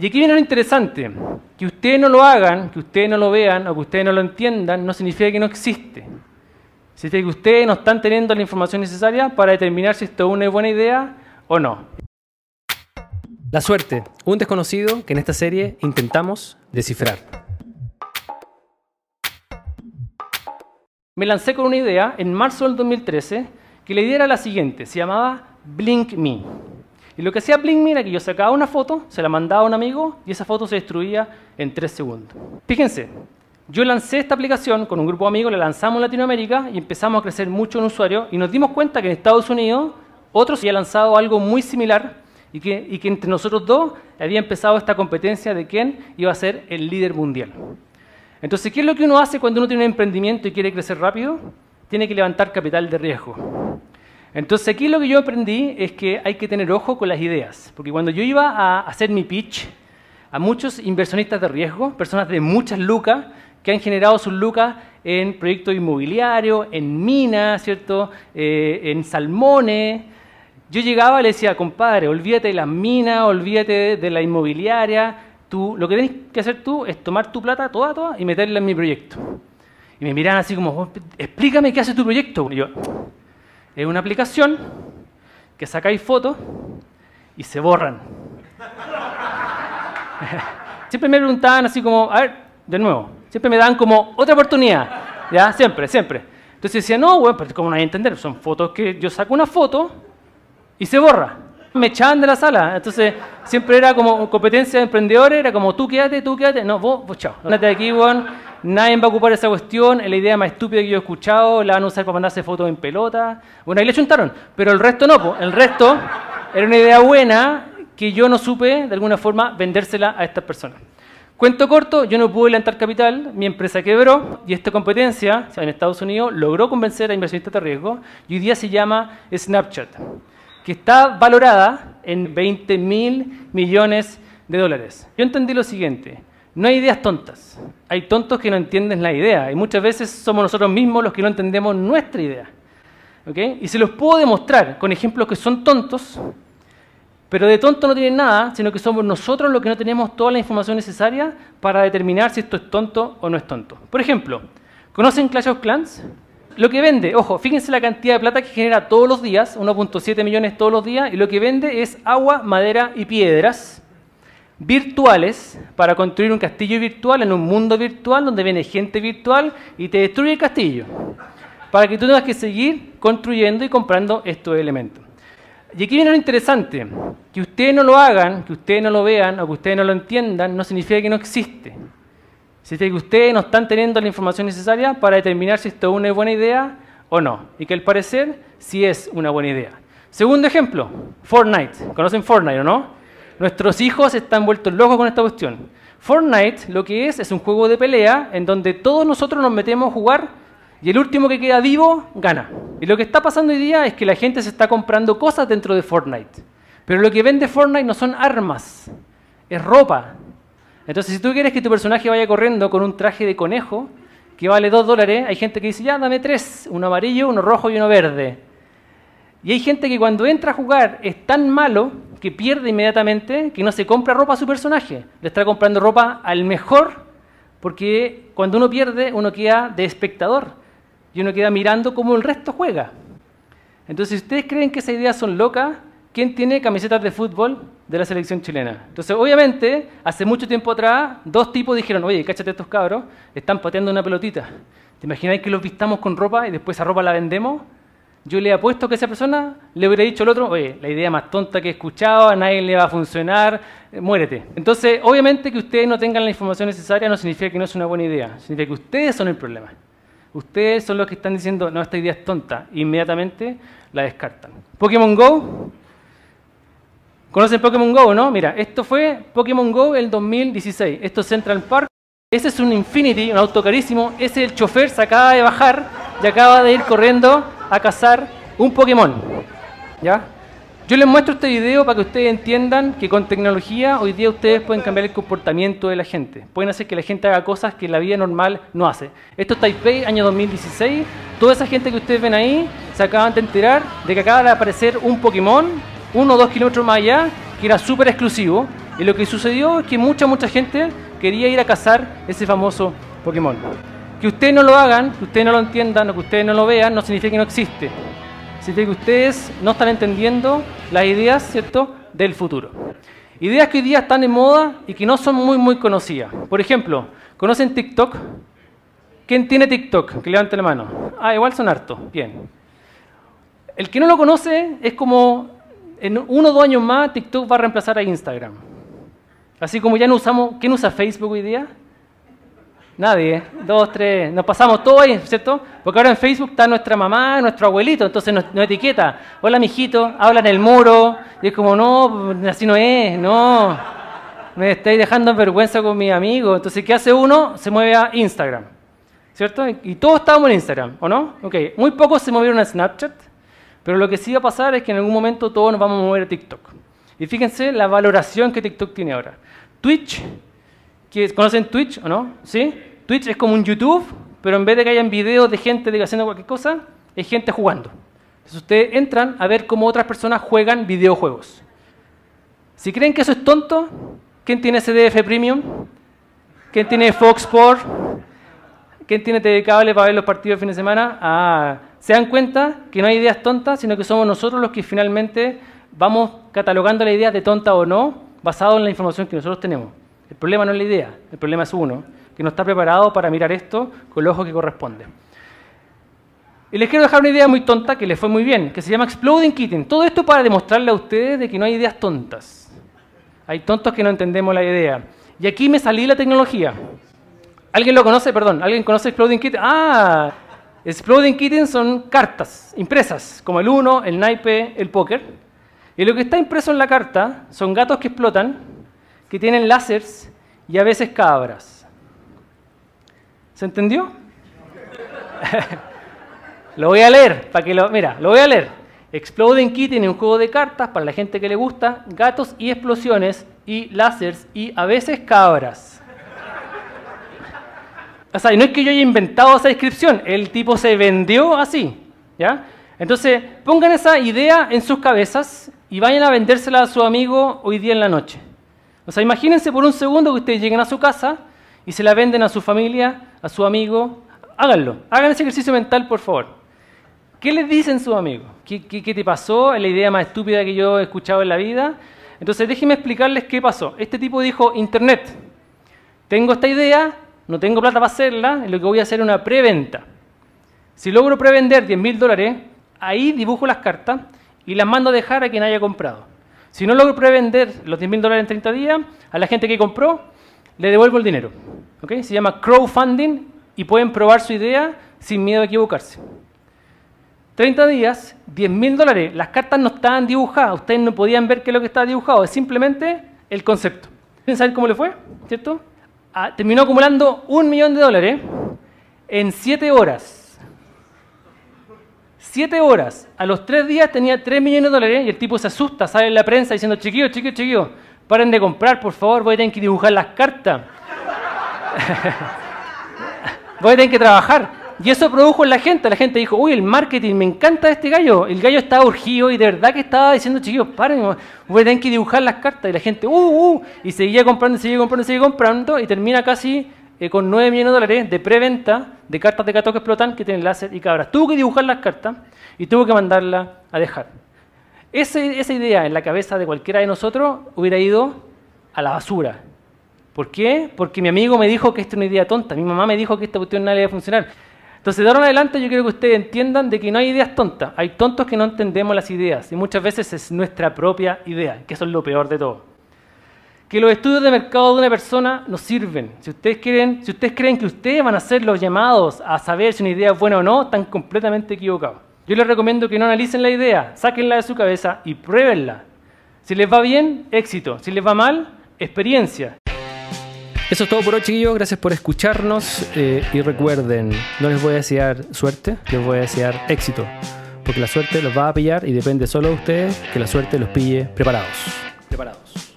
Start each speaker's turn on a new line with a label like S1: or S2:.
S1: Y aquí viene lo interesante. Que ustedes no lo hagan, que ustedes no lo vean o que ustedes no lo entiendan, no significa que no existe. Significa que ustedes no están teniendo la información necesaria para determinar si esto es una buena idea o no. La suerte, un desconocido que en esta serie intentamos descifrar. Me lancé con una idea en marzo del 2013 que la idea era la siguiente, se llamaba Blink Me. Y lo que hacía Blink era que yo sacaba una foto, se la mandaba a un amigo y esa foto se destruía en tres segundos. Fíjense, yo lancé esta aplicación con un grupo de amigos, la lanzamos en Latinoamérica y empezamos a crecer mucho en usuarios y nos dimos cuenta que en Estados Unidos otros habían lanzado algo muy similar y que, y que entre nosotros dos había empezado esta competencia de quién iba a ser el líder mundial. Entonces, ¿qué es lo que uno hace cuando uno tiene un emprendimiento y quiere crecer rápido? Tiene que levantar capital de riesgo. Entonces, aquí lo que yo aprendí es que hay que tener ojo con las ideas, porque cuando yo iba a hacer mi pitch a muchos inversionistas de riesgo, personas de muchas lucas, que han generado sus lucas en proyectos inmobiliarios, en minas, ¿cierto? Eh, en salmones. Yo llegaba y le decía, compadre, olvídate de las minas, olvídate de la inmobiliaria, tú, lo que tienes que hacer tú es tomar tu plata toda, toda y meterla en mi proyecto. Y me miran así como, explícame qué hace tu proyecto. Y yo, es una aplicación que sacáis fotos y se borran. Siempre me preguntaban así como, a ver, de nuevo, siempre me dan como otra oportunidad, ¿ya? Siempre, siempre. Entonces decía, no, bueno, pero ¿cómo no hay a entender? Son fotos que yo saco una foto y se borra. Me echaban de la sala. Entonces siempre era como competencia de emprendedores, era como tú quédate, tú quédate. No, vos, vos chao. Andate de aquí, weón. Nadie va a ocupar esa cuestión. Es la idea más estúpida que yo he escuchado. La van a usar para mandarse fotos en pelota. Bueno, ahí le chuntaron. Pero el resto no, po. El resto era una idea buena que yo no supe, de alguna forma, vendérsela a estas personas. Cuento corto, yo no pude levantar capital, mi empresa quebró y esta competencia en Estados Unidos logró convencer a inversionistas de riesgo y hoy día se llama Snapchat, que está valorada en 20 mil millones de dólares. Yo entendí lo siguiente, no hay ideas tontas, hay tontos que no entienden la idea y muchas veces somos nosotros mismos los que no entendemos nuestra idea. ¿okay? Y se los puedo demostrar con ejemplos que son tontos, pero de tonto no tienen nada, sino que somos nosotros los que no tenemos toda la información necesaria para determinar si esto es tonto o no es tonto. Por ejemplo, ¿conocen Clash of Clans? Lo que vende, ojo, fíjense la cantidad de plata que genera todos los días, 1.7 millones todos los días, y lo que vende es agua, madera y piedras virtuales para construir un castillo virtual en un mundo virtual donde viene gente virtual y te destruye el castillo. Para que tú tengas que seguir construyendo y comprando estos elementos. Y aquí viene lo interesante, que ustedes no lo hagan, que ustedes no lo vean o que ustedes no lo entiendan, no significa que no existe. Significa que ustedes no están teniendo la información necesaria para determinar si esto es una buena idea o no. Y que al parecer sí es una buena idea. Segundo ejemplo, Fortnite. ¿Conocen Fortnite o no? Nuestros hijos están vueltos locos con esta cuestión. Fortnite lo que es es un juego de pelea en donde todos nosotros nos metemos a jugar y el último que queda vivo gana. Y lo que está pasando hoy día es que la gente se está comprando cosas dentro de Fortnite. Pero lo que vende Fortnite no son armas, es ropa. Entonces, si tú quieres que tu personaje vaya corriendo con un traje de conejo que vale dos dólares, hay gente que dice, ya, dame tres, uno amarillo, uno rojo y uno verde. Y hay gente que cuando entra a jugar es tan malo que pierde inmediatamente que no se compra ropa a su personaje. Le está comprando ropa al mejor porque cuando uno pierde uno queda de espectador y uno queda mirando cómo el resto juega. Entonces, si ustedes creen que esas ideas son locas, ¿quién tiene camisetas de fútbol de la selección chilena? Entonces, obviamente, hace mucho tiempo atrás, dos tipos dijeron, oye, cáchate estos cabros, están pateando una pelotita. ¿Te imagináis que los vistamos con ropa y después esa ropa la vendemos? Yo le apuesto que esa persona le hubiera dicho al otro, oye, la idea más tonta que he escuchado, a nadie le va a funcionar, eh, muérete. Entonces, obviamente que ustedes no tengan la información necesaria no significa que no es una buena idea, significa que ustedes son el problema. Ustedes son los que están diciendo, no, esta idea es tonta. Inmediatamente la descartan. Pokémon Go. ¿Conocen Pokémon Go, no? Mira, esto fue Pokémon Go el 2016. Esto es Central Park. Ese es un Infinity, un auto carísimo. Ese el chofer se acaba de bajar y acaba de ir corriendo a cazar un Pokémon. ¿Ya? Yo les muestro este video para que ustedes entiendan que con tecnología hoy día ustedes pueden cambiar el comportamiento de la gente. Pueden hacer que la gente haga cosas que la vida normal no hace. Esto es Taipei, año 2016. Toda esa gente que ustedes ven ahí se acaban de enterar de que acaba de aparecer un Pokémon, uno o dos kilómetros más allá, que era súper exclusivo Y lo que sucedió es que mucha, mucha gente quería ir a cazar ese famoso Pokémon. Que ustedes no lo hagan, que ustedes no lo entiendan o que ustedes no lo vean, no significa que no existe. Significa que ustedes no están entendiendo las ideas, ¿cierto?, del futuro. Ideas que hoy día están en moda y que no son muy, muy conocidas. Por ejemplo, ¿conocen TikTok? ¿Quién tiene TikTok? Que levante la mano. Ah, igual son hartos. Bien. El que no lo conoce es como en uno o dos años más TikTok va a reemplazar a Instagram. Así como ya no usamos, ¿quién usa Facebook hoy día? Nadie, dos, tres, nos pasamos todo ahí, ¿cierto? Porque ahora en Facebook está nuestra mamá, nuestro abuelito, entonces nos, etiqueta, hola mijito, habla en el muro, y es como, no, así no es, no, me estáis dejando en vergüenza con mi amigo. Entonces, ¿qué hace uno? Se mueve a Instagram, ¿cierto? Y todos estábamos en Instagram, ¿o no? Ok, muy pocos se movieron a Snapchat, pero lo que sí va a pasar es que en algún momento todos nos vamos a mover a TikTok. Y fíjense la valoración que TikTok tiene ahora. Twitch ¿Conocen Twitch o no? ¿Sí? Twitch es como un YouTube, pero en vez de que hayan videos de gente haciendo cualquier cosa, es gente jugando. Entonces ustedes entran a ver cómo otras personas juegan videojuegos. Si creen que eso es tonto, ¿quién tiene CDF Premium? ¿Quién tiene Fox Sport? ¿Quién tiene TV Cable para ver los partidos de fin de semana? Ah, se dan cuenta que no hay ideas tontas, sino que somos nosotros los que finalmente vamos catalogando la idea de tonta o no, basado en la información que nosotros tenemos. El problema no es la idea, el problema es uno, que no está preparado para mirar esto con el ojo que corresponde. Y les quiero dejar una idea muy tonta que les fue muy bien, que se llama Exploding Kitten. Todo esto para demostrarle a ustedes de que no hay ideas tontas. Hay tontos que no entendemos la idea. Y aquí me salí la tecnología. ¿Alguien lo conoce? Perdón, ¿alguien conoce Exploding Kitten? Ah, Exploding Kitten son cartas impresas, como el uno, el naipe, el póker. Y lo que está impreso en la carta son gatos que explotan que tienen láseres y a veces cabras. ¿Se entendió? lo voy a leer, para que lo... Mira, lo voy a leer. Exploding Key tiene un juego de cartas para la gente que le gusta, gatos y explosiones y láseres y a veces cabras. O sea, no es que yo haya inventado esa descripción, el tipo se vendió así, ¿ya? Entonces, pongan esa idea en sus cabezas y vayan a vendérsela a su amigo hoy día en la noche. O sea, imagínense por un segundo que ustedes lleguen a su casa y se la venden a su familia, a su amigo. Háganlo, hagan ese ejercicio mental, por favor. ¿Qué les dicen sus amigos? ¿Qué, qué, te pasó? Es la idea más estúpida que yo he escuchado en la vida. Entonces, déjenme explicarles qué pasó. Este tipo dijo, Internet, tengo esta idea, no tengo plata para hacerla, lo que voy a hacer es una preventa. Si logro prevender 10 mil dólares, ahí dibujo las cartas y las mando a dejar a quien haya comprado. Si no logro prevender los 10 mil dólares en 30 días, a la gente que compró le devuelvo el dinero. Se llama crowdfunding y pueden probar su idea sin miedo a equivocarse. 30 días, 10 mil dólares. Las cartas no estaban dibujadas, ustedes no podían ver qué es lo que estaba dibujado, es simplemente el concepto. ¿Quieren saber cómo le fue? ¿Cierto? Ah, terminó acumulando un millón de dólares en 7 horas. Siete horas. A los tres días tenía tres millones de dólares y el tipo se asusta, sale en la prensa diciendo, chiquillos, chiquillos, chiquillos, paren de comprar, por favor, voy a tener que dibujar las cartas. voy a tener que trabajar. Y eso produjo en la gente. La gente dijo, uy, el marketing, me encanta este gallo. El gallo estaba urgido y de verdad que estaba diciendo, chiquillos, paren, voy a tener que dibujar las cartas. Y la gente, uh, uh, y seguía comprando, seguía comprando, seguía comprando y termina casi eh, con 9 millones de dólares de preventa de cartas de gato que explotan que tienen láser y cabras. Tuvo que dibujar las cartas y tuvo que mandarlas a dejar. esa idea en la cabeza de cualquiera de nosotros hubiera ido a la basura. ¿Por qué? Porque mi amigo me dijo que esta es una idea tonta, mi mamá me dijo que esta cuestión no iba a funcionar. Entonces, de ahora en adelante yo quiero que ustedes entiendan de que no hay ideas tontas, hay tontos que no entendemos las ideas y muchas veces es nuestra propia idea, que eso es lo peor de todo que los estudios de mercado de una persona nos sirven. Si ustedes, quieren, si ustedes creen que ustedes van a ser los llamados a saber si una idea es buena o no, están completamente equivocados. Yo les recomiendo que no analicen la idea, sáquenla de su cabeza y pruébenla. Si les va bien, éxito. Si les va mal, experiencia. Eso es todo por hoy, chiquillos. Gracias por escucharnos. Eh, y recuerden, no les voy a desear suerte, les voy a desear éxito. Porque la suerte los va a pillar y depende solo de ustedes que la suerte los pille preparados. Preparados.